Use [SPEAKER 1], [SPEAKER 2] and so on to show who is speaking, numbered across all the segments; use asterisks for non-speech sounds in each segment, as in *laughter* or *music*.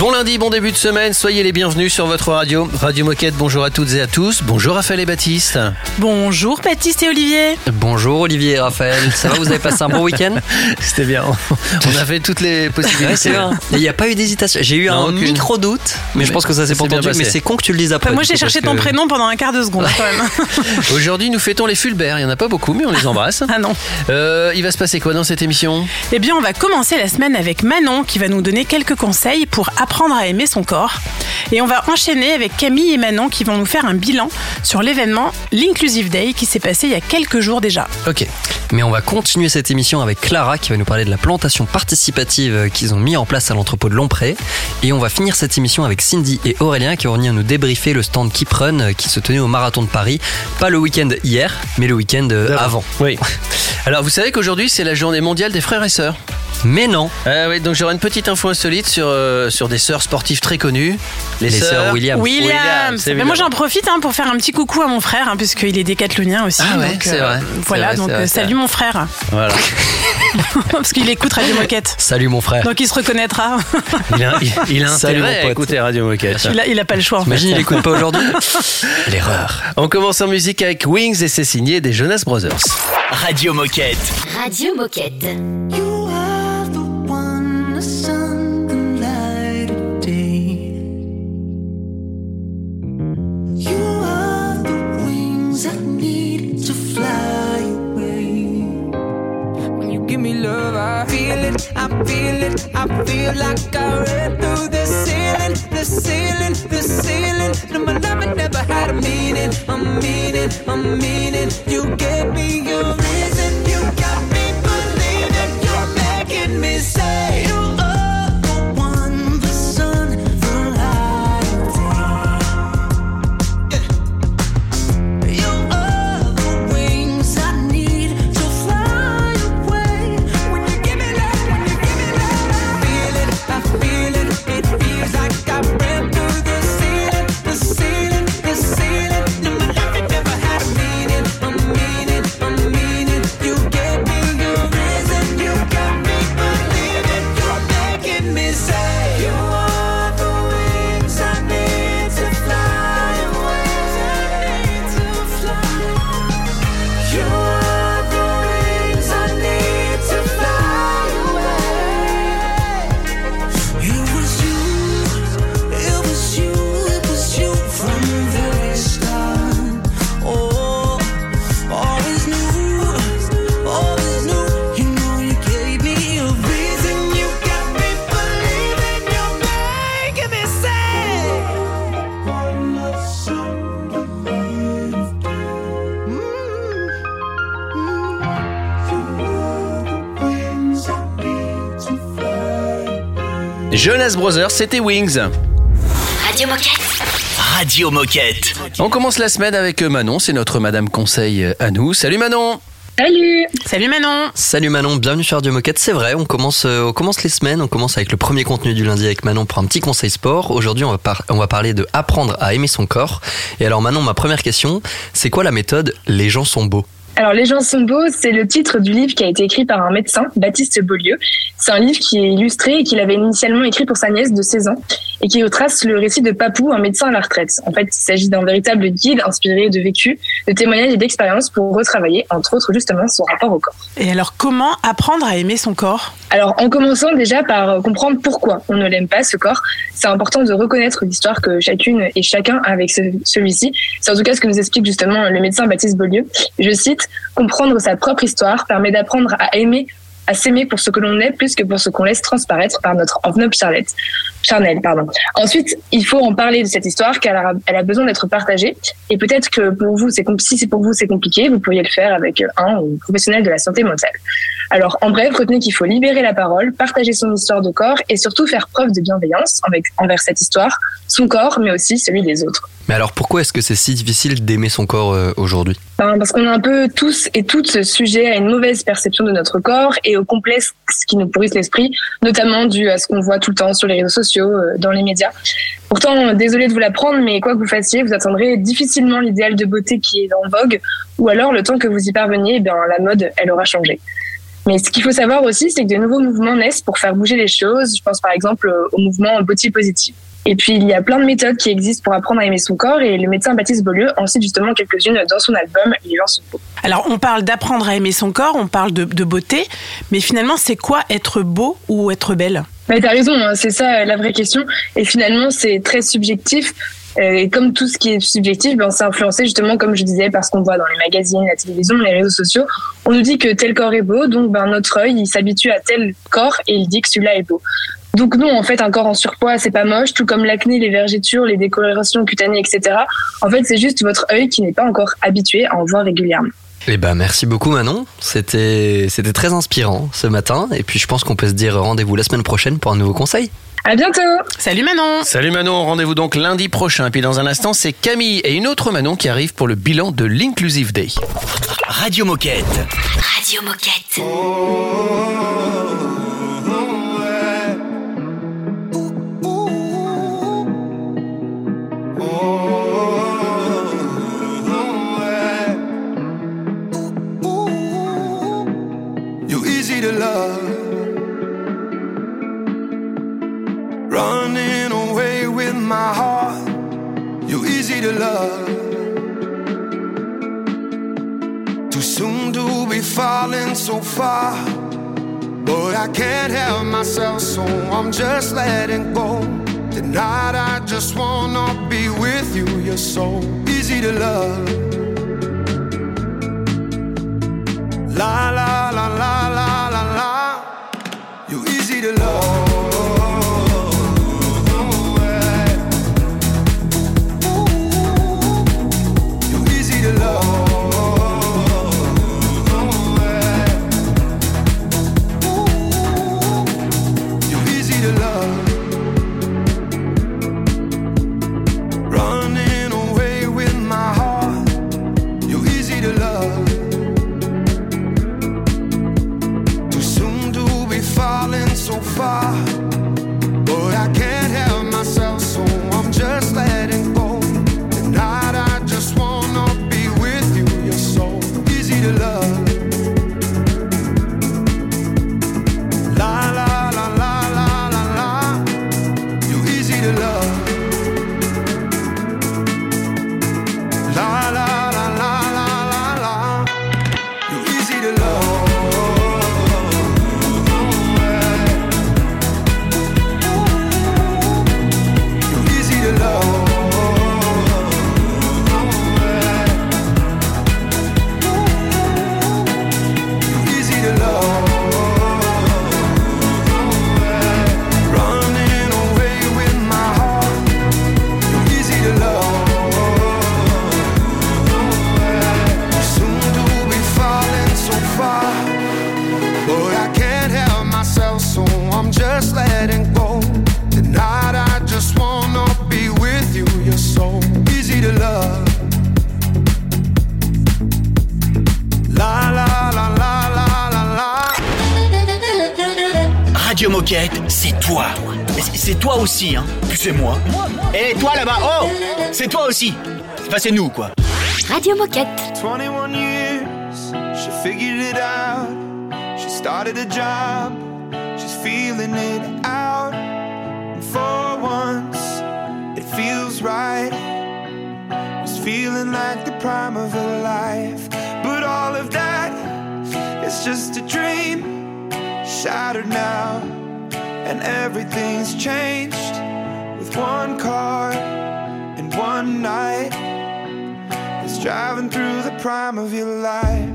[SPEAKER 1] Bon lundi, bon début de semaine, soyez les bienvenus sur votre radio. Radio Moquette, bonjour à toutes et à tous. Bonjour Raphaël et Baptiste.
[SPEAKER 2] Bonjour Baptiste et Olivier.
[SPEAKER 3] Bonjour Olivier et Raphaël, ça va, vous avez passé un bon week-end *laughs*
[SPEAKER 1] C'était bien, on a fait toutes les possibilités.
[SPEAKER 3] Il n'y a pas eu d'hésitation, j'ai eu
[SPEAKER 1] Non,
[SPEAKER 3] un
[SPEAKER 1] aucune.
[SPEAKER 3] micro doute, mais je pense que ça s'est
[SPEAKER 1] c'est
[SPEAKER 3] pas
[SPEAKER 1] bien
[SPEAKER 3] entendu, mais
[SPEAKER 1] passé.
[SPEAKER 3] c'est con que tu le dises après.
[SPEAKER 2] Enfin, moi j'ai cherché ton
[SPEAKER 3] que-
[SPEAKER 2] prénom pendant un quart de seconde quand même. *laughs*
[SPEAKER 1] Aujourd'hui, nous fêtons les Fulbert. Il n'y en a pas beaucoup, mais on les embrasse.
[SPEAKER 2] ah non.
[SPEAKER 1] Euh, il va se passer quoi dans cette émission?
[SPEAKER 2] Eh bien on va commencer la semaine avec Manon qui va nous donner quelques conseils pour apprendre à aimer son corps. Et on va enchaîner avec Camille et Manon qui vont nous faire un bilan sur l'événement l'Inclusive Day qui s'est passé il y a quelques jours déjà.
[SPEAKER 1] Ok.
[SPEAKER 3] Mais on va continuer cette émission avec Clara qui va nous parler de la plantation participative euh, qu'ils ont mis en place à l'entrepôt de Lompré. Et on va finir cette émission avec Cindy et Aurélien qui vont venir nous débriefer le stand Keep Run euh, qui se tenait au marathon de Paris. Pas le week-end hier, mais le week-end euh, avant.
[SPEAKER 1] Oui. *laughs* Alors, vous savez qu'aujourd'hui, c'est la journée mondiale des frères et sœurs.
[SPEAKER 3] Mais non,
[SPEAKER 1] Ah oui, donc j'aurai une petite info insolite sur, euh, sur des sœurs sportives très connues.
[SPEAKER 3] les sœurs Williams.
[SPEAKER 2] Williams.
[SPEAKER 1] Williams,
[SPEAKER 2] Mais moi j'en profite hein, pour faire un petit coucou à mon frère hein, puisqu'il est décathlonien aussi.
[SPEAKER 1] Ah ouais,
[SPEAKER 2] donc,
[SPEAKER 1] c'est vrai.
[SPEAKER 2] Voilà,
[SPEAKER 1] vrai,
[SPEAKER 2] donc
[SPEAKER 1] vrai,
[SPEAKER 2] euh, salut mon frère
[SPEAKER 1] Voilà. *laughs*
[SPEAKER 2] parce qu'il écoute Radio Moquette.
[SPEAKER 3] Salut mon frère.
[SPEAKER 2] Donc il se reconnaîtra.
[SPEAKER 1] Il a, il, il a
[SPEAKER 3] Salut,
[SPEAKER 1] intérêt à écouter Radio Moquette.
[SPEAKER 2] il, a, il a pas le choix en fait.
[SPEAKER 3] Imagine, il écoute pas aujourd'hui. *laughs* L'erreur.
[SPEAKER 1] On commence en musique avec Wings et c'est signé des Jonas Brothers.
[SPEAKER 4] Radio Moquette.
[SPEAKER 5] Radio Moquette.
[SPEAKER 1] Jonas Brothers, c'était Wings.
[SPEAKER 5] Radio Moquette.
[SPEAKER 4] Radio Moquette.
[SPEAKER 1] On commence la semaine avec Manon, c'est notre Madame Conseil à nous. Salut Manon
[SPEAKER 6] Salut
[SPEAKER 2] Salut Manon.
[SPEAKER 3] Salut Manon, bienvenue sur Radio Moquette. C'est vrai, on commence, euh, on commence les semaines, on commence avec le premier contenu du lundi avec Manon pour un petit conseil sport. Aujourd'hui, on, va par- on va parler de apprendre à aimer son corps. Et alors Manon, ma première question, c'est quoi la méthode Les gens sont beaux
[SPEAKER 6] Alors, Les gens sont beaux, c'est le titre du livre qui a été écrit par un médecin, Baptiste Beaulieu. C'est un livre qui est illustré et qu'il avait initialement écrit pour sa nièce de 16 ans et qui retrace le récit de Papou, un médecin à la retraite. En fait, il s'agit d'un véritable guide inspiré de vécu, de témoignages et d'expériences pour retravailler, entre autres, justement, son rapport au corps.
[SPEAKER 2] Et alors comment apprendre à aimer son corps?
[SPEAKER 6] Alors, en commençant déjà par euh, comprendre pourquoi on ne l'aime pas, ce corps, c'est important de reconnaître l'histoire que chacune et chacun a avec ce- celui-ci. C'est en tout cas ce que nous explique justement le médecin Baptiste Beaulieu. Je cite, Comprendre sa propre histoire permet d'apprendre à aimer à s'aimer pour ce que l'on est plus que pour ce qu'on laisse transparaître par notre enveloppe charlette. charnel, pardon. Ensuite, il faut en parler de cette histoire car elle a, besoin d'être partagée. Et peut-être que pour vous, c'est si c'est pour vous c'est compliqué, vous pourriez le faire avec un ou professionnel de la santé mentale. Alors, en bref, retenez qu'il faut libérer la parole, partager son histoire de corps et surtout faire preuve de bienveillance envers cette histoire, son corps, mais aussi celui des autres.
[SPEAKER 3] Mais alors, pourquoi est-ce que c'est si difficile d'aimer son corps euh, aujourd'hui?
[SPEAKER 6] Ben, Parce qu'on a un peu tous et toutes sujet à une mauvaise perception de notre corps et au complexe qui nous pourrissent l'esprit, notamment dû à ce qu'on voit tout le temps sur les réseaux sociaux, euh, dans les médias. Pourtant, désolé de vous l'apprendre, mais quoi que vous fassiez, vous attendrez difficilement l'idéal de beauté qui est en vogue, ou alors le temps que vous y parveniez, ben, la mode, elle aura changé. Mais ce qu'il faut savoir aussi, c'est que de nouveaux mouvements naissent pour faire bouger les choses. Je pense par exemple au mouvement Body Positive. Et puis, il y a plein de méthodes qui existent pour apprendre à aimer son corps et le médecin Baptiste Beaulieu en cite justement quelques-unes dans son album Les gens sont beaux.
[SPEAKER 2] Alors, on parle d'apprendre à aimer son corps, on parle de, de beauté, mais finalement, c'est quoi être beau ou être belle?
[SPEAKER 6] Bah, T'as raison, hein, c'est ça la vraie question. Et finalement, c'est très subjectif. Euh, et comme tout ce qui est subjectif, ben, c'est influencé justement, comme je disais, par ce qu'on voit dans les magazines, la télévision, les réseaux sociaux. On nous dit que tel corps est beau, donc ben, notre œil, il s'habitue à tel corps et il dit que celui-là est beau. Donc non, en fait, un corps en surpoids, c'est pas moche, tout comme l'acné, les vergetures, les décolorations cutanées, etc. En fait, c'est juste votre œil qui n'est pas encore habitué à en voir régulièrement.
[SPEAKER 3] Eh ben, merci beaucoup Manon. C'était, c'était très inspirant ce matin. Et puis je pense qu'on peut se dire rendez-vous la semaine prochaine pour un nouveau conseil.
[SPEAKER 6] À bientôt.
[SPEAKER 2] Salut Manon.
[SPEAKER 1] Salut Manon. Rendez-vous donc lundi prochain. Puis dans un instant, c'est Camille et une autre Manon qui arrive pour le bilan de l'Inclusive Day.
[SPEAKER 4] Radio Moquette.
[SPEAKER 7] Radio Moquette. Oh.
[SPEAKER 8] To love. Too soon to be falling so far. But I can't help myself, so I'm just letting go. Tonight I just wanna be with you. You're so easy to love. La la la la la la la. You're easy to love.
[SPEAKER 4] Enfin, c'est nous, quoi.
[SPEAKER 7] Radio Moquette.
[SPEAKER 8] 21 years, she figured it out. She started a job, she's feeling it out. And for once, it feels right. It's feeling like the prime of her life. But all of that is just a dream, shattered now. and everything's changed with one car and one night. Driving through the prime of your life.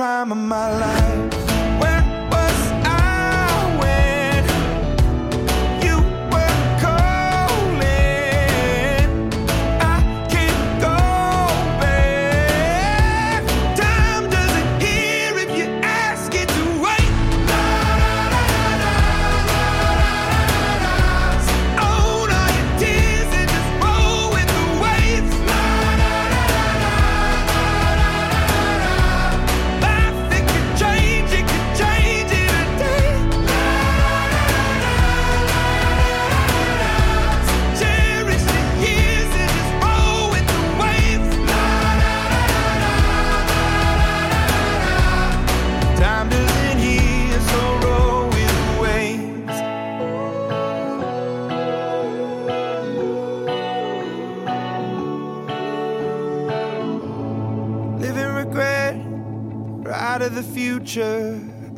[SPEAKER 9] Prime of my life.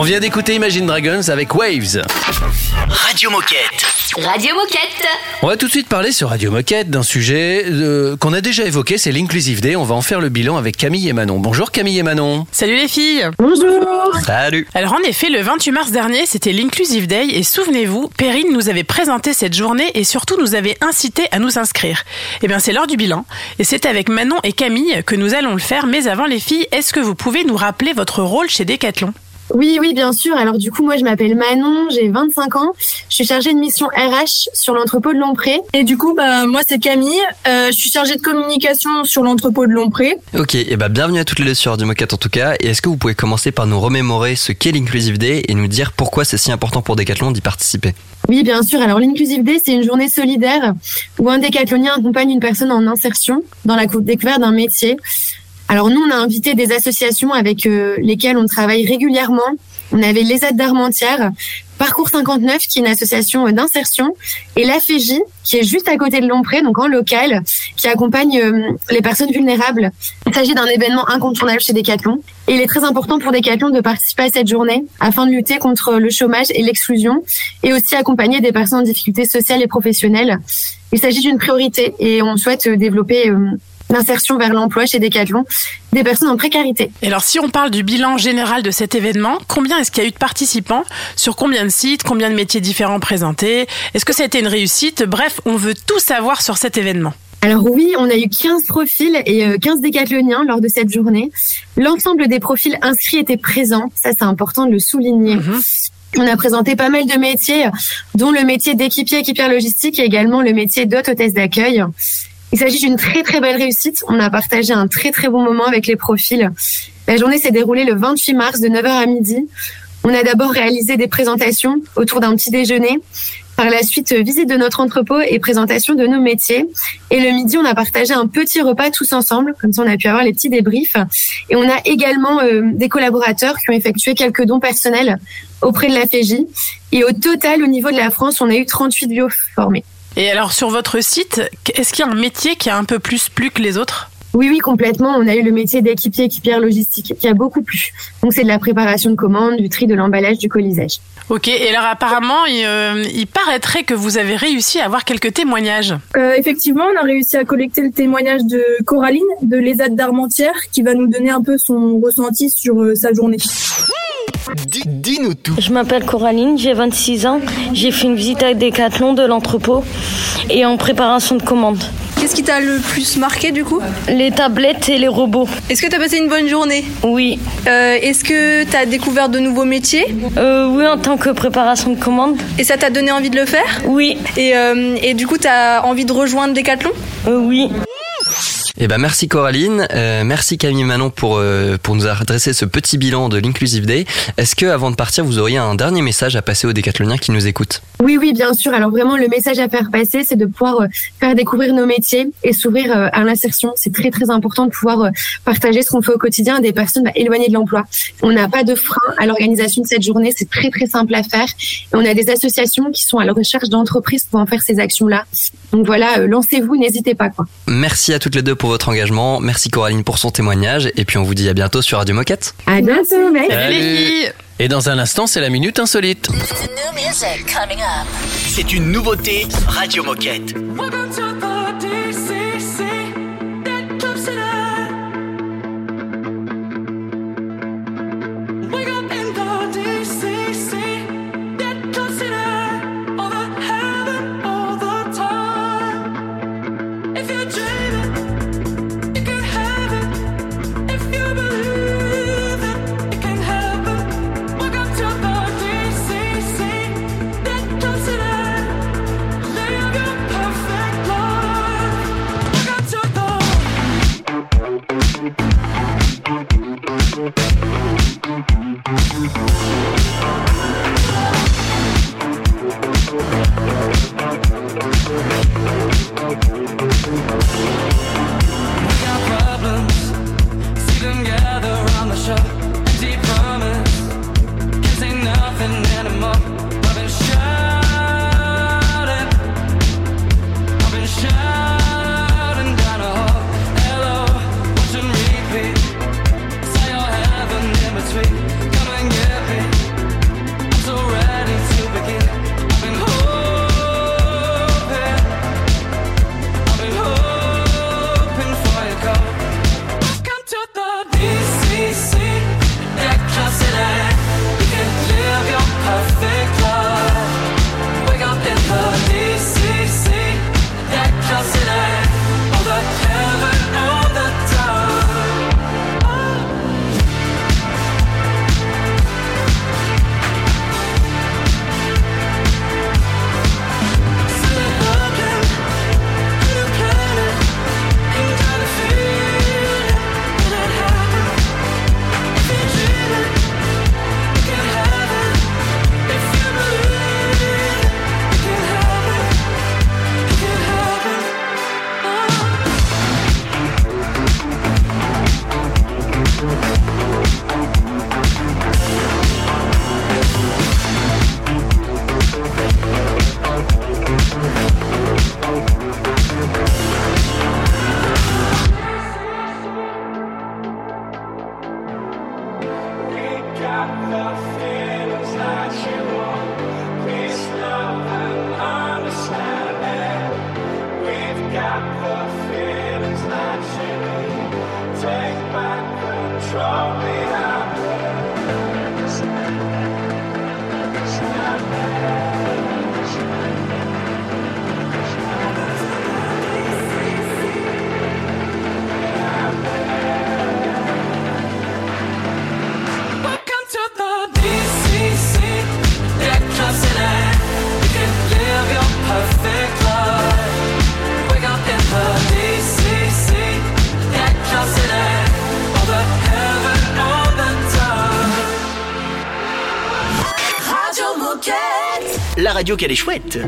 [SPEAKER 1] On vient d'écouter Imagine Dragons avec Waves.
[SPEAKER 4] Radio Moquette.
[SPEAKER 10] Radio Moquette.
[SPEAKER 1] On va tout de suite parler sur Radio Moquette d'un sujet euh, qu'on a déjà évoqué, c'est l'Inclusive Day. On va en faire le bilan avec Camille et Manon. Bonjour Camille et Manon.
[SPEAKER 2] Salut les filles
[SPEAKER 11] Bonjour
[SPEAKER 3] Salut
[SPEAKER 2] Alors en effet, le 28 mars dernier, c'était l'Inclusive Day et souvenez-vous, Perrine nous avait présenté cette journée et surtout nous avait incité à nous inscrire. Eh bien c'est l'heure du bilan et c'est avec Manon et Camille que nous allons le faire, mais avant les filles, est-ce que vous pouvez nous rappeler votre rôle chez Decathlon?
[SPEAKER 12] Oui, oui, bien sûr. Alors du coup, moi, je m'appelle Manon, j'ai 25 ans. Je suis chargée de mission RH sur l'entrepôt de Lompré.
[SPEAKER 13] Et du coup, bah, moi c'est Camille, Euh, je suis chargée de communication sur l'entrepôt de Lompré.
[SPEAKER 3] Ok, et bah bienvenue à toutes les deux sur Radio Moquette en tout cas. Et est-ce que vous pouvez commencer par nous remémorer ce qu'est l'Inclusive Day et nous dire pourquoi c'est si important pour Decathlon d'y participer?
[SPEAKER 12] Oui, bien sûr. Alors l'Inclusive Day, c'est une journée solidaire où un décathlonien accompagne une personne en insertion dans la cou- découverte d'un métier. Alors nous, on a invité des associations avec euh, lesquelles on travaille régulièrement. On avait les aides d'Armentières, Parcours 59, qui est une association euh, d'insertion, et la FEJ, qui est juste à côté de Lompré, donc en local, qui accompagne euh, les personnes vulnérables. Il s'agit d'un événement incontournable chez Decathlon. Et il est très important pour Decathlon de participer à cette journée afin de lutter contre le chômage et l'exclusion, et aussi accompagner des personnes en difficulté sociale et professionnelle. Il s'agit d'une priorité et on souhaite développer l'insertion vers l'emploi chez Decathlon des personnes en précarité.
[SPEAKER 2] Et alors si on parle du bilan général de cet événement, combien est-ce qu'il y a eu de participants Sur combien de sites Combien de métiers différents présentés? Est-ce que ça a été une réussite? Bref, on veut tout savoir sur cet événement.
[SPEAKER 12] Alors oui, on a eu 15 profils et euh, 15 décathloniens lors de cette journée. L'ensemble des profils inscrits étaient présents, ça c'est important de le souligner. On a présenté pas mal de métiers, dont le métier d'équipier, équipière logistique et également le métier d'hôte, hôtesse d'accueil. Il s'agit d'une très très belle réussite. On a partagé un très très bon moment avec les profils. La journée s'est déroulée le 28 mars de 9h à midi. On a d'abord réalisé des présentations autour d'un petit déjeuner. Par la suite, visite de notre entrepôt et présentation de nos métiers. Et le midi, on a partagé un petit repas tous ensemble. Comme ça, on a pu avoir les petits débriefs. Et on a également euh, des collaborateurs qui ont effectué quelques dons personnels auprès de la FEJ. Et au total, au niveau de la France, on a eu 38 bio formés.
[SPEAKER 2] Et alors sur votre site, est-ce qu'il y a un métier qui a un peu plus plu que les autres?
[SPEAKER 12] Oui, oui, complètement. On a eu le métier d'équipier, équipière logistique qui a beaucoup plu. Donc, c'est de la préparation de commandes, du tri de l'emballage, du colisage.
[SPEAKER 2] Ok, et alors apparemment, il, euh, il paraîtrait que vous avez réussi à avoir quelques témoignages.
[SPEAKER 13] Euh, effectivement, on a réussi à collecter le témoignage de Coraline de l'ESAD d'Armentières qui va nous donner un peu son ressenti sur euh, sa journée.
[SPEAKER 4] Dis-nous tout.
[SPEAKER 7] Je m'appelle Coraline, j'ai 26 ans. J'ai fait une visite à Decathlon de l'entrepôt et en préparation de commandes.
[SPEAKER 14] Qu'est-ce qui t'a le plus marqué du coup?
[SPEAKER 7] Les tablettes et les robots.
[SPEAKER 14] Est-ce que t'as passé une bonne journée?
[SPEAKER 7] Oui.
[SPEAKER 14] Euh, Est-ce que t'as découvert de nouveaux métiers?
[SPEAKER 7] Euh, oui, en tant que préparation de commande.
[SPEAKER 14] Et ça t'a donné envie de le faire?
[SPEAKER 7] Oui.
[SPEAKER 14] Et, euh, et du coup, t'as envie de rejoindre Decathlon?
[SPEAKER 7] Euh, oui.
[SPEAKER 3] Eh ben merci Coraline, Euh, merci Camille Manon pour euh, pour nous adresser ce petit bilan de l'Inclusive Day. Est-ce que avant de partir, vous auriez un dernier message à passer aux décathloniens qui nous écoutent?
[SPEAKER 12] Oui, oui, bien sûr. Alors vraiment, le message à faire passer, c'est de pouvoir euh, faire découvrir nos métiers et s'ouvrir à l'insertion. C'est très, très important de pouvoir partager ce qu'on fait au quotidien à des personnes bah, éloignées de l'emploi. On n'a pas de frein à l'organisation de cette journée. C'est très, très simple à faire. Et on a des associations qui sont à la recherche d'entreprises pour en faire ces actions-là. Donc voilà, lancez-vous, n'hésitez pas. Quoi.
[SPEAKER 3] Merci à toutes les deux pour votre engagement. Merci Coraline pour son témoignage. Et puis on vous dit à bientôt sur Radio Moquette.
[SPEAKER 12] À bientôt, mec.
[SPEAKER 1] Salut. Et dans un instant, c'est la minute insolite.
[SPEAKER 5] C'est une nouveauté Radio Moquette.
[SPEAKER 15] Take
[SPEAKER 4] back control.
[SPEAKER 5] La radio qu'elle est chouette.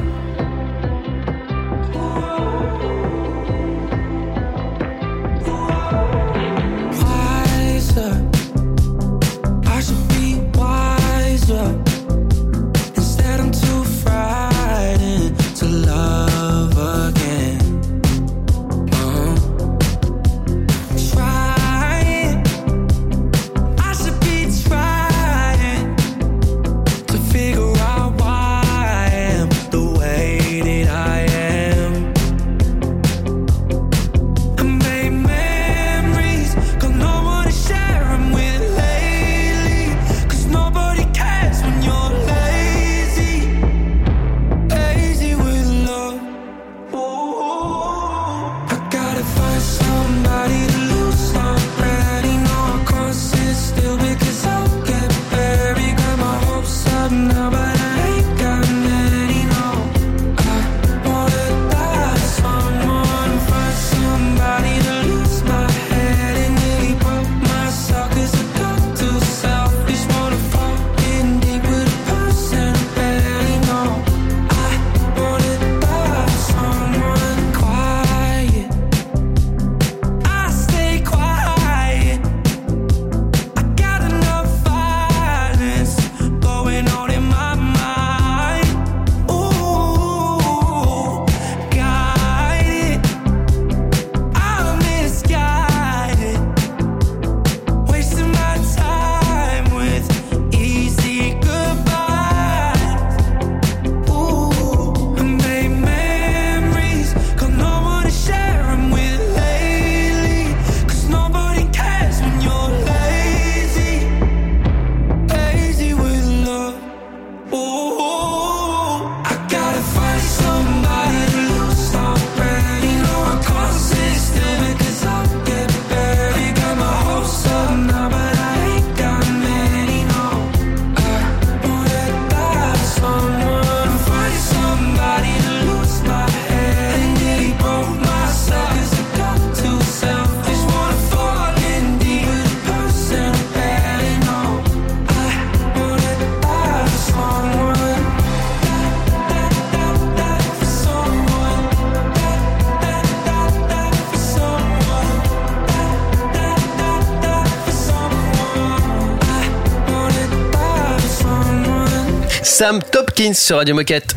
[SPEAKER 1] Sam Topkins sur Radio Moquette.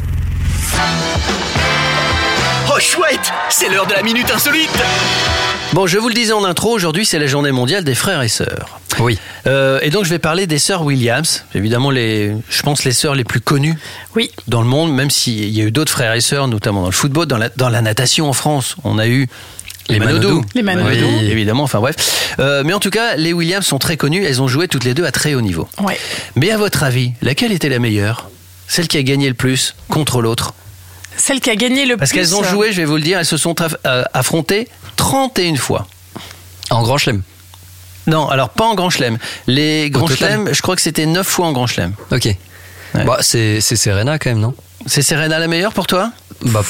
[SPEAKER 4] Oh chouette C'est l'heure de la minute insolite
[SPEAKER 1] Bon, je vous le disais en intro, aujourd'hui c'est la journée mondiale des frères et sœurs.
[SPEAKER 3] Oui.
[SPEAKER 1] Euh, et donc je vais parler des sœurs Williams, évidemment les, je pense les sœurs les plus connues
[SPEAKER 2] Oui.
[SPEAKER 1] dans le monde, même s'il y a eu d'autres frères et sœurs, notamment dans le football, dans la, dans la natation en France, on a eu les,
[SPEAKER 3] Les
[SPEAKER 1] Manodou.
[SPEAKER 3] Manodou.
[SPEAKER 2] Les Manodou.
[SPEAKER 1] Oui, évidemment, enfin bref. Euh, mais en tout cas, les Williams sont très connues, elles ont joué toutes les deux à très haut niveau.
[SPEAKER 2] Ouais.
[SPEAKER 1] Mais à votre avis, laquelle était la meilleure? Celle qui a gagné le plus contre l'autre
[SPEAKER 2] Celle qui a gagné le
[SPEAKER 1] Parce
[SPEAKER 2] plus.
[SPEAKER 1] qu'elles ont joué, je vais vous le dire, elles se sont euh, affrontées 31 fois.
[SPEAKER 3] En grand chelem.
[SPEAKER 1] Non, alors pas en Grand Chelem. Les Grands Chelem, je crois que c'était 9 fois en Grand Chelem.
[SPEAKER 3] Ok. Bah, c'est c'est Serena quand même, non?
[SPEAKER 1] C'est Serena la meilleure pour toi?
[SPEAKER 3] Bah,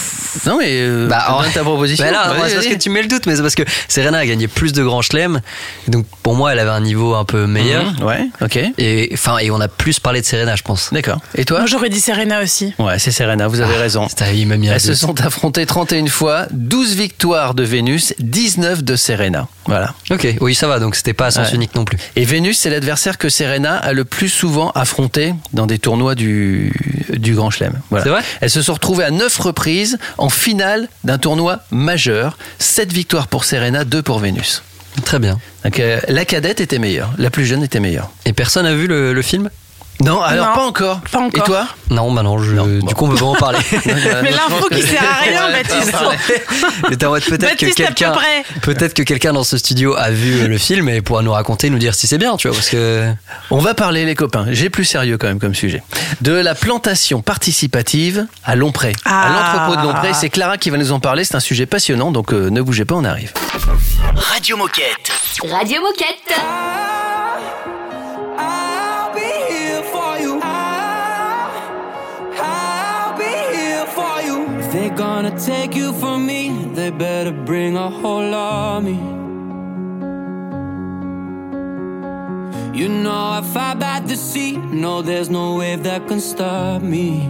[SPEAKER 1] Non, mais euh,
[SPEAKER 3] Bah, ouais.
[SPEAKER 1] ta proposition. *laughs*
[SPEAKER 3] Bah là, c'est parce que tu mets le doute, mais c'est parce que Serena a gagné plus de grands chelems. Donc pour moi, elle avait un niveau un peu meilleur.
[SPEAKER 1] Mhm, ouais, ok.
[SPEAKER 3] Et enfin, et on a plus parlé de Serena, je pense.
[SPEAKER 1] D'accord. Et toi
[SPEAKER 2] Moi, j'aurais dit Serena aussi.
[SPEAKER 1] Ouais, c'est Serena, vous avez
[SPEAKER 3] Ah,
[SPEAKER 1] raison.
[SPEAKER 3] putain, il m'a mis un
[SPEAKER 1] Elles se sont affrontées 31 fois, 12 victoires de Vénus, 19 de Serena. Voilà.
[SPEAKER 3] Ok, oui, ça va. Donc c'était pas à sens
[SPEAKER 1] Ouais.
[SPEAKER 3] unique non plus.
[SPEAKER 1] Et Vénus, c'est l'adversaire que Serena a le plus souvent affronté dans des tournois du, du Grand Chelem. Voilà.
[SPEAKER 3] C'est vrai?
[SPEAKER 1] Elles se sont retrouvées à 9 reprises en finale d'un tournoi majeur. 7 victoires pour Serena, 2 pour Vénus.
[SPEAKER 3] Très bien.
[SPEAKER 1] Donc, euh, la cadette était meilleure, la plus jeune était meilleure.
[SPEAKER 3] Et personne a vu le, le film?
[SPEAKER 1] Non, alors
[SPEAKER 2] Non,
[SPEAKER 1] pas encore.
[SPEAKER 2] pas encore.
[SPEAKER 1] Et toi
[SPEAKER 3] Non, bah non. Je,
[SPEAKER 1] Non,
[SPEAKER 3] du
[SPEAKER 1] bon.
[SPEAKER 3] coup, on peut pas en parler. *laughs*
[SPEAKER 2] Mais l'info qui sert à rien, Baptiste.
[SPEAKER 3] Et en mode peut-être que
[SPEAKER 2] Baptiste, à peu
[SPEAKER 3] quelqu'un,
[SPEAKER 2] près.
[SPEAKER 3] peut-être que quelqu'un dans ce studio a vu le film et pourra nous raconter, nous dire si c'est bien, tu vois, parce que
[SPEAKER 1] On va parler, les copains, j'ai plus sérieux quand même comme sujet, de la plantation participative à Lompré. À
[SPEAKER 2] Ah.
[SPEAKER 1] l'entrepôt de Lompré, c'est Clara qui va nous en parler, c'est un sujet passionnant, donc euh, ne bougez pas, on arrive.
[SPEAKER 4] Radio Moquette
[SPEAKER 7] Radio Moquette.
[SPEAKER 5] They're gonna take you from me, they better bring a whole army. You know, if I bat the sea, no, there's no wave that can stop me.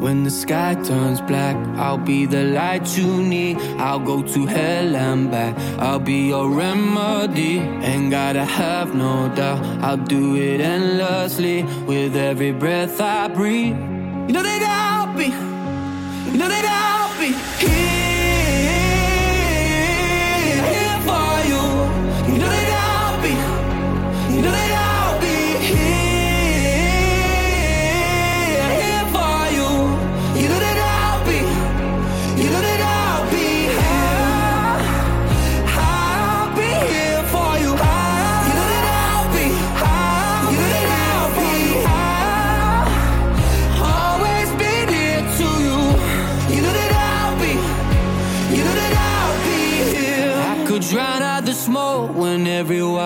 [SPEAKER 5] When the sky turns black, I'll be the light you need. I'll go to hell and back. I'll be your remedy. Ain't gotta have no doubt. I'll do it endlessly with every breath I breathe. You know that I'll be. No, that I'll be here.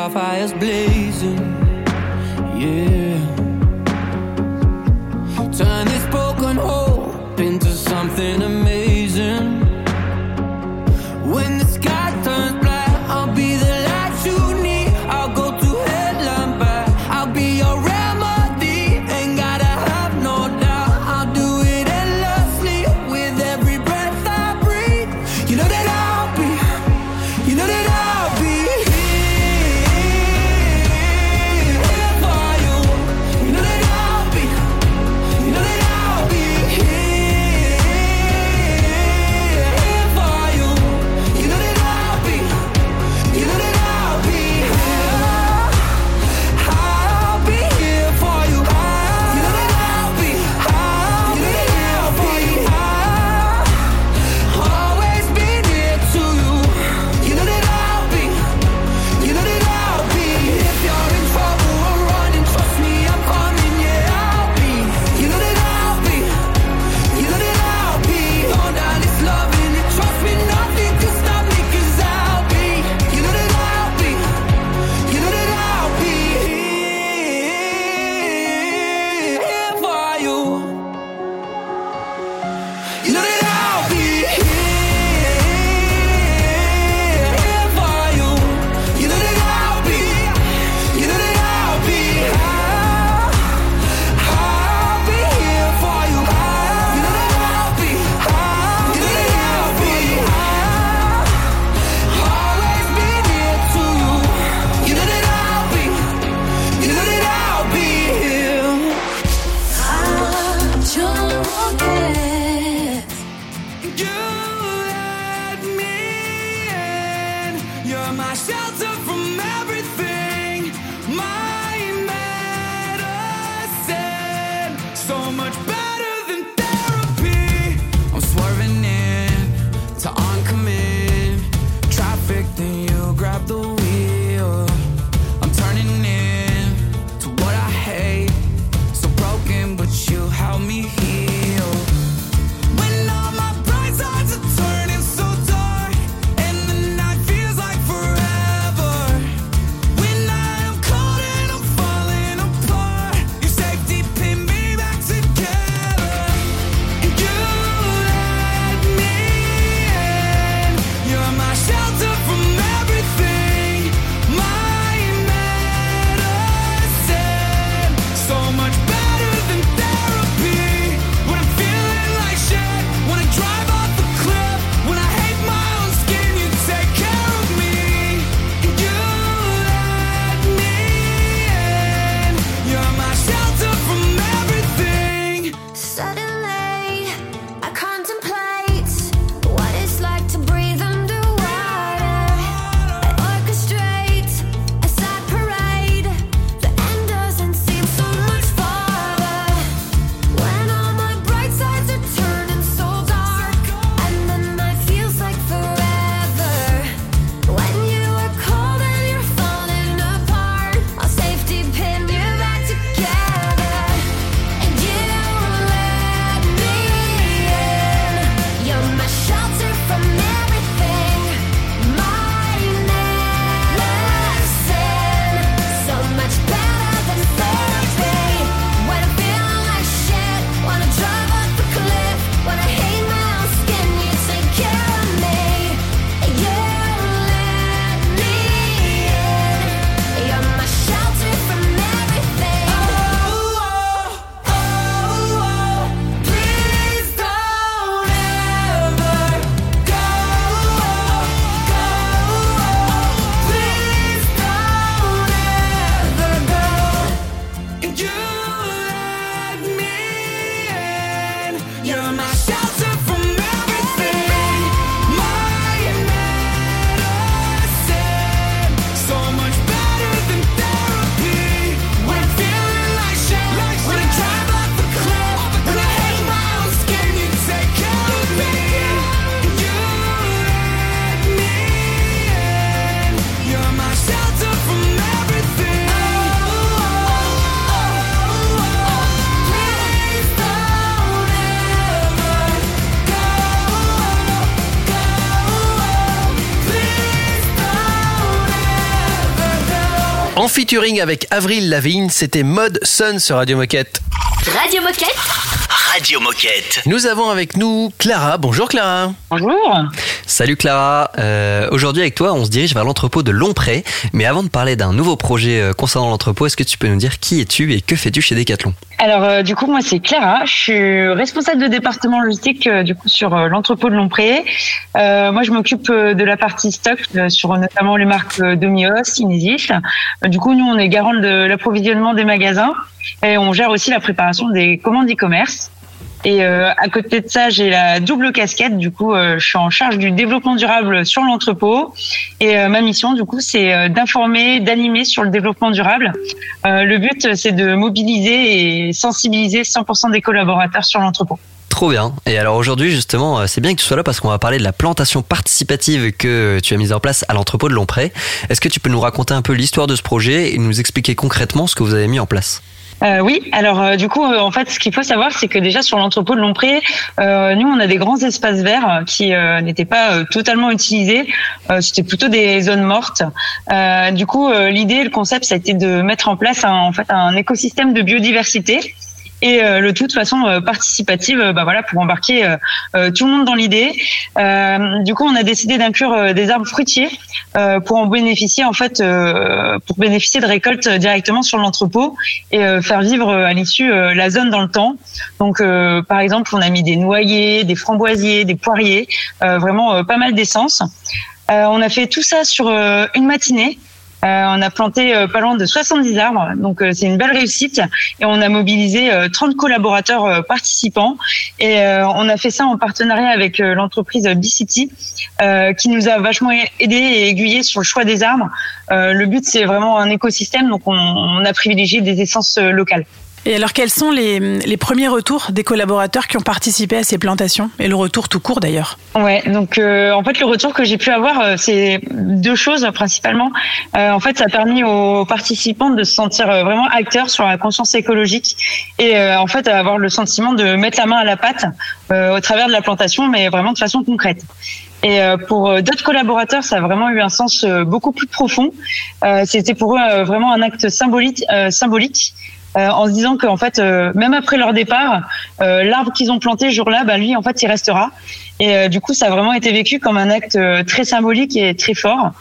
[SPEAKER 5] our fires blazing. Yeah.
[SPEAKER 1] Featuring avec Avril Lavigne, c'était Mode Sun sur Radio Moquette.
[SPEAKER 16] Radio Moquette
[SPEAKER 4] Radio Moquette.
[SPEAKER 1] Nous avons avec nous Clara. Bonjour Clara.
[SPEAKER 17] Bonjour.
[SPEAKER 3] Salut Clara, Euh, aujourd'hui avec toi on se dirige vers l'entrepôt de Longpré, mais avant de parler d'un nouveau projet euh, concernant l'entrepôt, est-ce que tu peux nous dire qui es-tu et que fais-tu chez Decathlon?
[SPEAKER 17] Alors euh, du coup moi c'est Clara, je suis responsable de département logistique euh, du coup sur euh, l'entrepôt de Longpré. Euh, moi je m'occupe euh, de la partie stock euh, sur notamment les marques euh, Domios, Inesis. Euh, du coup nous on est garant de l'approvisionnement des magasins et on gère aussi la préparation des commandes e-commerce. Et euh, à côté de ça, j'ai la double casquette. Du coup, euh, je suis en charge du développement durable sur l'entrepôt. Et euh, ma mission, du coup, c'est d'informer, d'animer sur le développement durable. Le but, c'est de mobiliser et sensibiliser 100% des collaborateurs sur l'entrepôt.
[SPEAKER 3] Trop bien. Et alors aujourd'hui, justement, c'est bien que tu sois là parce qu'on va parler de la plantation participative que tu as mise en place à l'entrepôt de Longpré. Est-ce que tu peux nous raconter un peu l'histoire de ce projet et nous expliquer concrètement ce que vous avez mis en place?
[SPEAKER 17] Euh, oui, alors euh, du coup, euh, en fait, ce qu'il faut savoir, c'est que déjà sur l'entrepôt de Longpré, euh, nous, on a des grands espaces verts qui euh, n'étaient pas euh, totalement utilisés. Euh, C'était plutôt des zones mortes. Euh, du coup, euh, l'idée, le concept, ça a été de mettre en place un, en fait un écosystème de biodiversité. Et euh, le tout de façon euh, participative, euh, bah voilà, pour embarquer tout le monde dans l'idée. Du coup, on a décidé d'inclure des arbres fruitiers pour en bénéficier en fait, pour bénéficier de récoltes directement sur l'entrepôt et faire vivre à l'issue la zone dans le temps. Donc, par exemple, on a mis des noyers, des framboisiers, des poiriers, vraiment pas mal d'essence. On a fait tout ça sur une matinée. Euh, on a planté euh, pas loin de 70 arbres, donc euh, c'est une belle réussite. Et on a mobilisé euh, 30 collaborateurs participants. Et on a fait ça en partenariat avec l'entreprise B-City, qui nous a vachement aidé et aiguillé sur le choix des arbres. Le but, c'est vraiment un écosystème, donc on, on a privilégié des essences locales.
[SPEAKER 2] Et alors, quels sont les, les premiers retours des collaborateurs qui ont participé à ces plantations Et le retour tout court d'ailleurs
[SPEAKER 17] Ouais, donc euh, en fait le retour que j'ai pu avoir, euh, c'est deux choses euh, principalement. En fait, ça a permis aux participants de se sentir vraiment acteurs sur la conscience écologique et en fait avoir le sentiment de mettre la main à la pâte au travers de la plantation, mais vraiment de façon concrète. Et pour d'autres collaborateurs, ça a vraiment eu un sens beaucoup plus profond. C'était pour eux vraiment un acte symbolique. Euh, en se disant qu'en fait, euh, même après leur départ, euh, l'arbre qu'ils ont planté jour-là, bah, lui, en fait, il restera. Et du coup, ça a vraiment été vécu comme un acte très symbolique et très fort.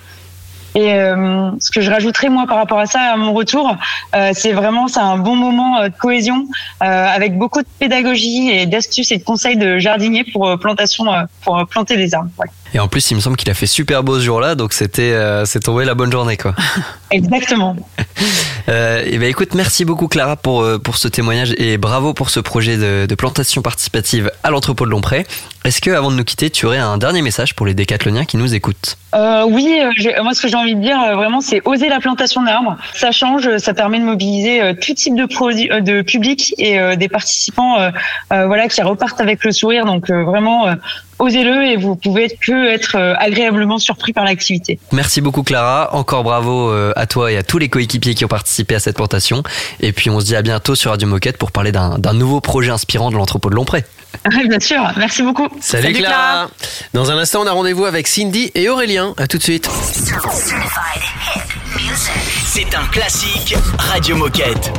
[SPEAKER 17] Et euh, ce que je rajouterais moi par rapport à ça, à mon retour, euh, c'est vraiment c'est un bon moment de cohésion euh, avec beaucoup de pédagogie et d'astuces et de conseils de jardiniers pour plantation, pour planter des arbres. Ouais.
[SPEAKER 3] Et en plus, il me semble qu'il a fait super beau ce jour-là, donc c'était, euh, c'est tombé la bonne journée, quoi. *laughs*
[SPEAKER 17] Exactement. *laughs*
[SPEAKER 3] Euh, et ben écoute, merci beaucoup Clara pour euh, pour ce témoignage et bravo pour ce projet de, de plantation participative à l'entrepôt de Lompré. Est-ce que avant de nous quitter, tu aurais un dernier message pour les décathloniens qui nous écoutent?
[SPEAKER 17] Euh, oui, moi ce que j'ai envie de dire vraiment, c'est oser la plantation d'arbres. Ça change, ça permet de mobiliser tout type de de public et des participants, voilà, qui repartent avec le sourire. Donc vraiment, osez-le et vous pouvez être que être euh, agréablement surpris par l'activité.
[SPEAKER 3] Merci beaucoup Clara, encore bravo euh, à toi et à tous les coéquipiers qui ont participé à cette plantation. Et puis on se dit à bientôt sur Radio Moquette pour parler d'un nouveau projet inspirant de l'entrepôt de Lompré. *laughs*
[SPEAKER 17] Bien sûr, merci beaucoup.
[SPEAKER 1] Salut, Clara. Dans un instant, on a rendez-vous avec Cindy et Aurélien. À tout de suite.
[SPEAKER 4] C'est un classique Radio Moquette.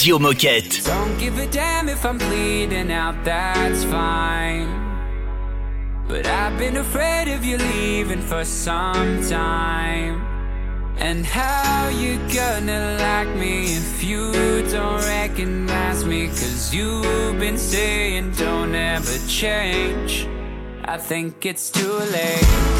[SPEAKER 4] Radio Moquette.
[SPEAKER 18] Don't give a damn if I'm bleeding out, that's fine. But I've been afraid of you leaving for some time. And how you gonna like me if you don't recognize me? Cause you've been saying don't ever change. I think it's too late.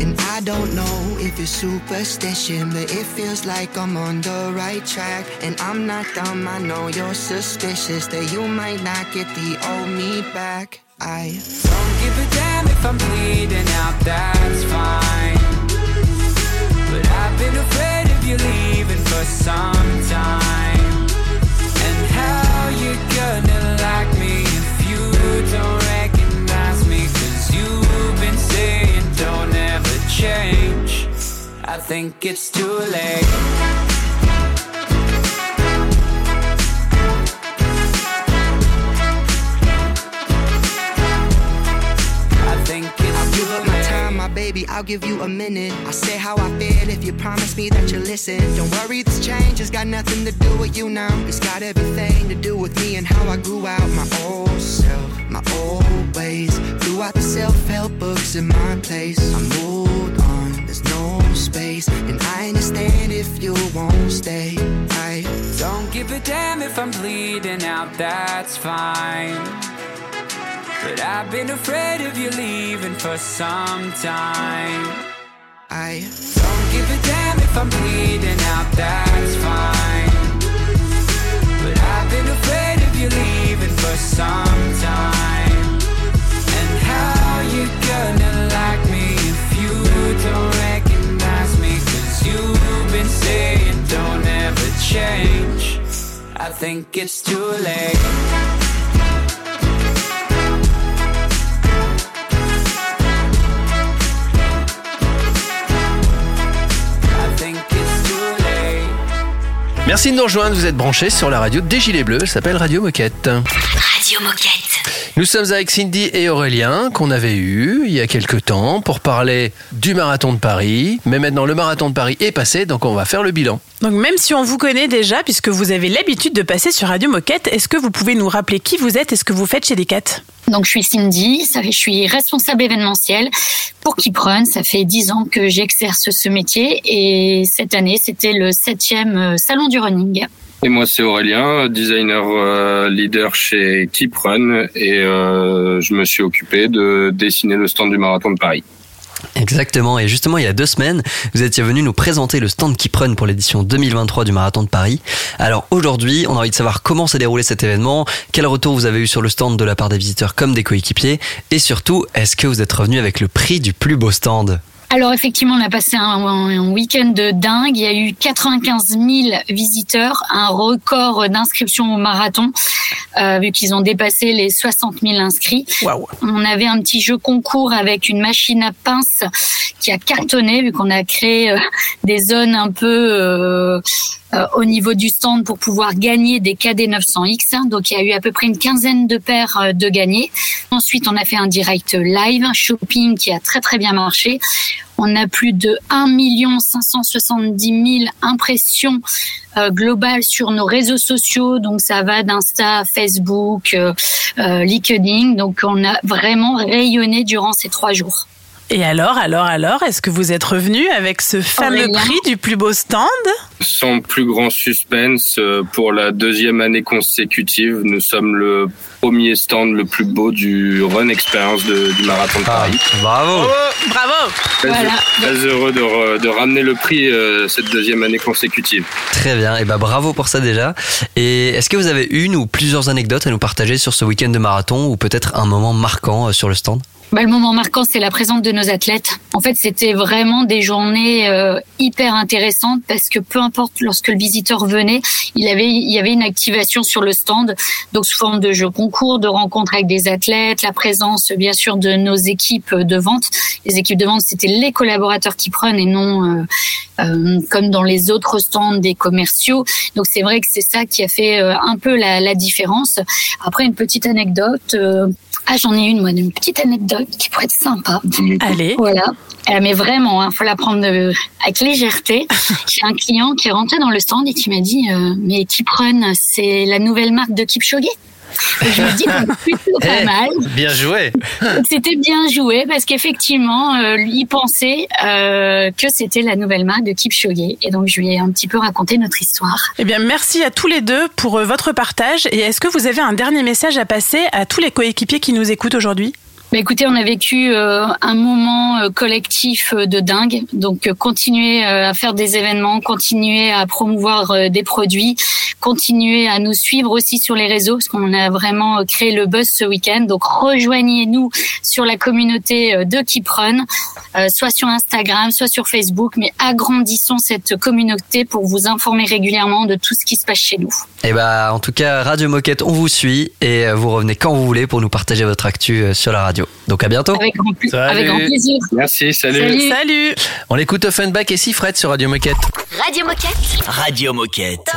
[SPEAKER 8] And I don't know if it's superstition, but it feels like I'm on the right track. And I'm not dumb, I know you're suspicious that you might not get the old me back. I
[SPEAKER 18] Don't give a damn if I'm bleeding out, that's fine. But I've been afraid of you leaving for some time. And how you gonna like me if you don't recognize change. I think it's too late. I think it's
[SPEAKER 8] I'll
[SPEAKER 18] too
[SPEAKER 8] give up my time, my baby, I'll give you a minute. I'll say how I feel if you promise me that you'll listen. Don't worry, this change has got nothing to do with you now. It's got everything to do with me and how I grew out my old self, my old ways. Threw out the self-help books in my place. I'm moved on, there's no space. And I understand if you won't stay. I
[SPEAKER 18] Don't give a damn if I'm bleeding out, that's fine. But I've been afraid of you leaving for some time.
[SPEAKER 8] I
[SPEAKER 18] Don't give a damn if I'm bleeding out, that's fine. It's too late. I think it's too late.
[SPEAKER 1] Merci de nous rejoindre, vous êtes branchés sur la radio des Gilets Bleus, elle s'appelle Radio Moquette.
[SPEAKER 16] Radio Moquette.
[SPEAKER 1] Nous sommes avec Cindy et Aurélien qu'on avait eu il y a quelques temps pour parler du marathon de Paris. Mais maintenant le marathon de Paris est passé, donc on va faire le bilan.
[SPEAKER 2] Donc même si on vous connaît déjà, puisque vous avez l'habitude de passer sur Radio Moquette, est-ce que vous pouvez nous rappeler qui vous êtes et ce que vous faites chez Decat?
[SPEAKER 19] Donc je suis Cindy, ça fait, je suis responsable événementiel pour Keeprun. Ça fait dix ans que j'exerce ce métier et cette année c'était le septième euh, salon du running.
[SPEAKER 20] Et moi, c'est Aurélien, designer euh, leader chez Keeprun et euh, je me suis occupé de dessiner le stand du marathon de Paris.
[SPEAKER 3] Exactement, et justement il y a deux semaines, vous étiez venu nous présenter le stand Keep Run pour l'édition 2023 du Marathon de Paris. Alors aujourd'hui, on a envie de savoir comment s'est déroulé cet événement, quel retour vous avez eu sur le stand de la part des visiteurs comme des coéquipiers, et surtout, est-ce que vous êtes revenu avec le prix du plus beau stand?
[SPEAKER 19] Alors effectivement, on a passé un, un week-end de dingue. Il y a eu 95 000 visiteurs, un record d'inscription au marathon, euh, vu qu'ils ont dépassé les 60 000 inscrits. On avait un petit jeu concours avec une machine à pince qui a cartonné, vu qu'on a créé euh, des zones un peu euh, euh, au niveau du stand pour pouvoir gagner des KD 900X. Donc il y a eu à peu près une quinzaine de paires euh, de gagnés. Ensuite, on a fait un direct live, un shopping qui a très très bien marché. On a plus de 1 570 000 impressions euh, globales sur nos réseaux sociaux. Donc ça va d'Insta, Facebook, euh, euh, LinkedIn. Donc on a vraiment rayonné durant ces trois jours.
[SPEAKER 2] Et alors, alors, alors, est-ce que vous êtes revenu avec ce fameux
[SPEAKER 19] Aurélien.
[SPEAKER 2] prix du plus beau stand?
[SPEAKER 20] Sans plus grand suspense, euh, pour la deuxième année consécutive, nous sommes le premier stand le plus beau du Run Experience de- du marathon de Paris.
[SPEAKER 3] Bravo.
[SPEAKER 2] Bravo.
[SPEAKER 20] Très, très heureux de, re- de ramener le prix euh, cette deuxième année consécutive.
[SPEAKER 3] Très bien, et bah bravo pour ça déjà. Et est-ce que vous avez une ou plusieurs anecdotes à nous partager sur ce week-end de marathon ou peut-être un moment marquant euh, sur le stand?
[SPEAKER 19] Bah, le moment marquant, c'est la présence de nos athlètes. En fait, c'était vraiment des journées euh, hyper intéressantes parce que peu importe lorsque le visiteur venait, il avait il y avait une activation sur le stand, donc sous forme de jeux concours, de rencontres avec des athlètes, la présence bien sûr de nos équipes de vente. Les équipes de vente, c'était les collaborateurs qui prennent et non euh, euh, comme dans les autres stands des commerciaux. Donc c'est vrai que c'est ça qui a fait euh, un peu la, la différence. Après une petite anecdote. euh, ah, j'en ai une, moi, une petite anecdote qui pourrait être sympa.
[SPEAKER 2] Allez.
[SPEAKER 19] Voilà. Euh, mais vraiment, il faut la prendre euh, avec légèreté. *laughs* J'ai un client qui est rentré dans le stand et qui m'a dit euh, Mais Kiprun, c'est la nouvelle marque de Kipchoge? Et Je me dis plutôt pas
[SPEAKER 1] Eh,
[SPEAKER 19] mal.
[SPEAKER 1] Bien joué.
[SPEAKER 19] C'était bien joué parce qu'effectivement, euh, il pensait euh, que c'était la nouvelle marque de Kipchoge. Et donc, je lui ai un petit peu raconté notre histoire.
[SPEAKER 2] Eh bien, merci à tous les deux pour euh, votre partage. Et est-ce que vous avez un dernier message à passer à tous les coéquipiers qui nous écoutent aujourd'hui?
[SPEAKER 19] Bah, écoutez, on a vécu euh, un moment euh, collectif euh, de dingue. Donc, euh, continuez euh, à faire des événements, continuez à promouvoir euh, des produits, continuez à nous suivre aussi sur les réseaux, parce qu'on a vraiment euh, créé le buzz ce week-end. Donc, rejoignez-nous sur la communauté euh, de Keeprun, euh, soit sur Instagram, soit sur Facebook, mais agrandissons cette communauté pour vous informer régulièrement de tout ce qui se passe chez nous.
[SPEAKER 3] Et bah, en tout cas, Radio Moquette, on vous suit et vous revenez quand vous voulez pour nous partager votre actu sur la radio. Donc à bientôt.
[SPEAKER 19] Avec grand, pla-
[SPEAKER 1] Salut.
[SPEAKER 19] avec grand plaisir.
[SPEAKER 20] Merci, salut.
[SPEAKER 19] Salut.
[SPEAKER 2] Salut
[SPEAKER 1] On l'écoute Offenbach et Sifred sur Radio Moquette.
[SPEAKER 16] Radio Moquette.
[SPEAKER 4] Radio Moquette.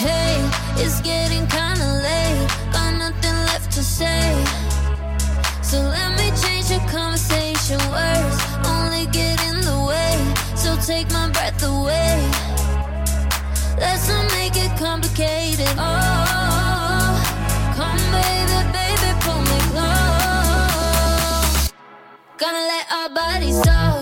[SPEAKER 21] Hey, it's getting kinda late. Got nothing left to say. So let me change the conversation. Words only get in the way. So take my breath away. Let's not make it complicated. Oh, come baby, baby, pull me close. Gonna let our bodies talk.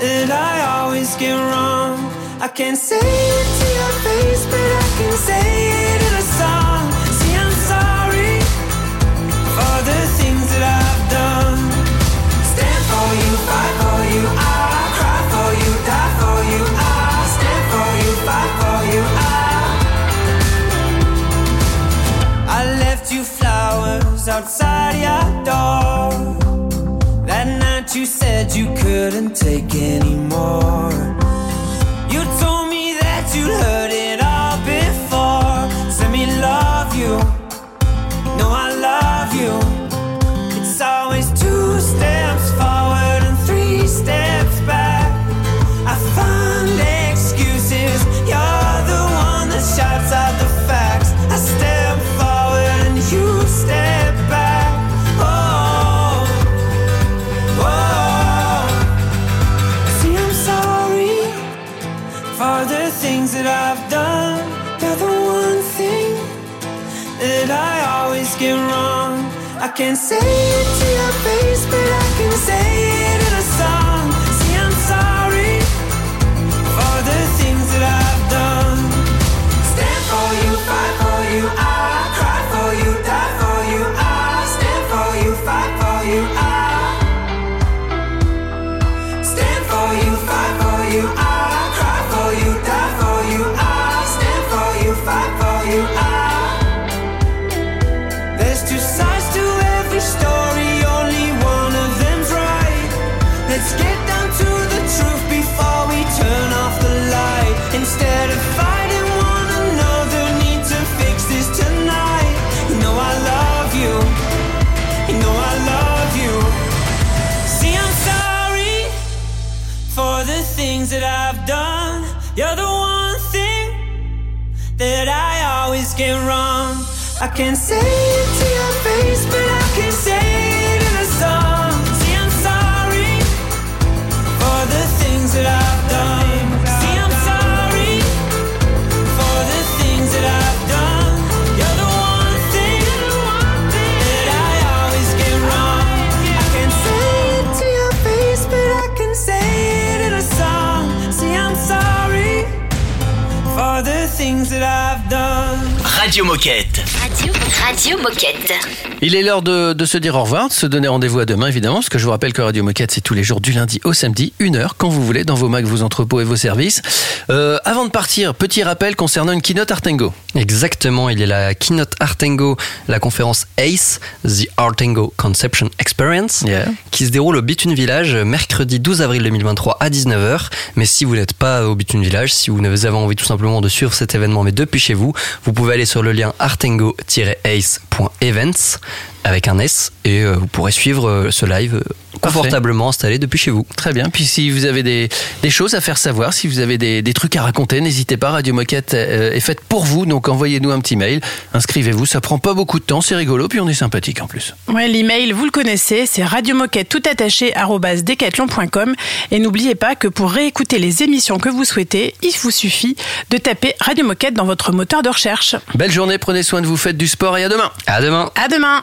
[SPEAKER 5] That I always get wrong. I can't say it to your face, but I can say you couldn't take anymore. Can't say it to your face, but I You're the one thing that I always get wrong. I can't say it to your face, but
[SPEAKER 4] Radio Moquette.
[SPEAKER 16] Radio, Moquette.
[SPEAKER 1] Il est l'heure de, de se dire au revoir, de se donner rendez-vous à demain évidemment, parce que je vous rappelle que Radio Moquette c'est tous les jours du lundi au samedi, une heure quand vous voulez, dans vos macs, vos entrepôts et vos services. Euh, avant de partir, petit rappel concernant une keynote Artengo.
[SPEAKER 3] Exactement, il y a la keynote Artengo, la conférence ACE, The Artengo Conception Experience, qui se déroule au Bitune Village mercredi 12 avril 2023 à 19h. Mais si vous n'êtes pas au Bitune Village, si vous avez envie tout simplement de suivre cet événement, mais depuis chez vous, vous pouvez aller sur le lien artengo-ace.events avec un S et euh, vous pourrez suivre euh, ce live euh, confortablement installé depuis chez vous.
[SPEAKER 1] Très bien. Puis si vous avez des, des choses à faire savoir, si vous avez des, des trucs à raconter, n'hésitez pas. Radio Moquette est faite pour vous, donc envoyez-nous un petit mail. Inscrivez-vous, ça prend pas beaucoup de temps, c'est rigolo, puis on est sympathique en plus.
[SPEAKER 2] Ouais, l'email, vous le connaissez, c'est radiomoquette tout attaché decathlon.com. Et n'oubliez pas que pour réécouter les émissions que vous souhaitez, il vous suffit de taper Radio Moquette dans votre moteur de recherche.
[SPEAKER 1] Belle journée, prenez soin de vous, faites du sport et à demain.
[SPEAKER 3] À demain.
[SPEAKER 2] À demain.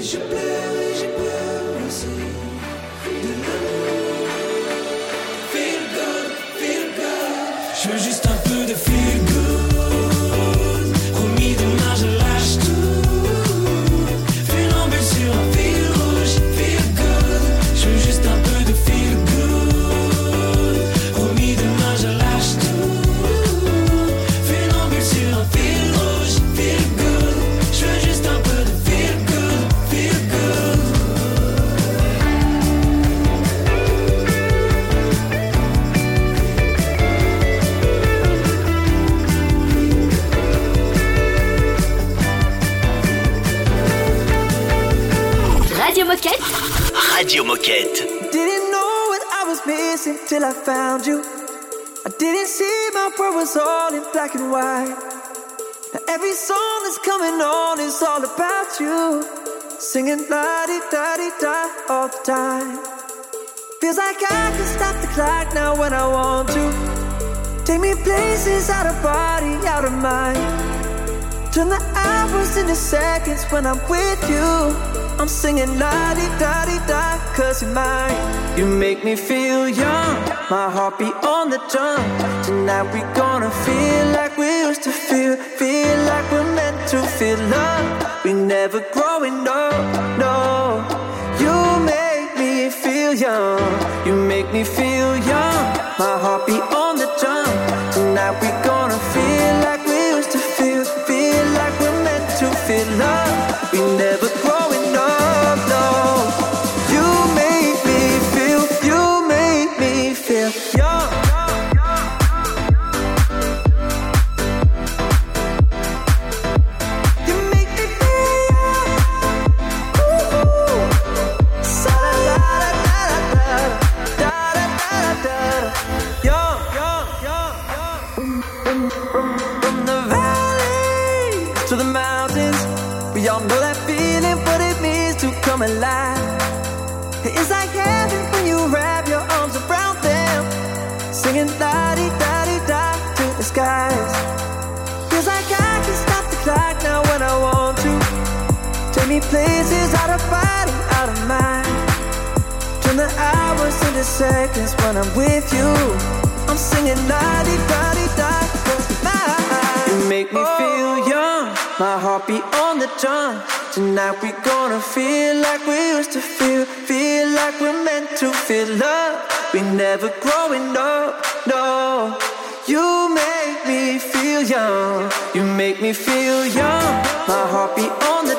[SPEAKER 5] Je play. Till I found you. I didn't see my world was all in black and white. Now every song that's coming on is all about you. Singing la di da di da all the time. Feels like I can stop the clock now when I want to. Take me places out of body, out of mind. Turn the hours into seconds when I'm with you. I'm singing la di da di da, cause you're mine. You make me feel young, my heart beat on the drum. Tonight we gonna feel like we used to feel, feel like we're meant to feel love. We never growing up, no. You make me feel young, you make me feel young. My heart beat on the drum. Tonight we gonna feel like we used to feel, feel like we're meant to feel love. We never places out of body, out of mind. Turn the hours into seconds when I'm with you. I'm singing la di da di da. You make me feel young, my heart beat on the drum. Tonight we gonna feel like we used to feel, feel like we're meant to feel love. We never growing up, no. You make me feel young, you make me feel young. My heart beat on the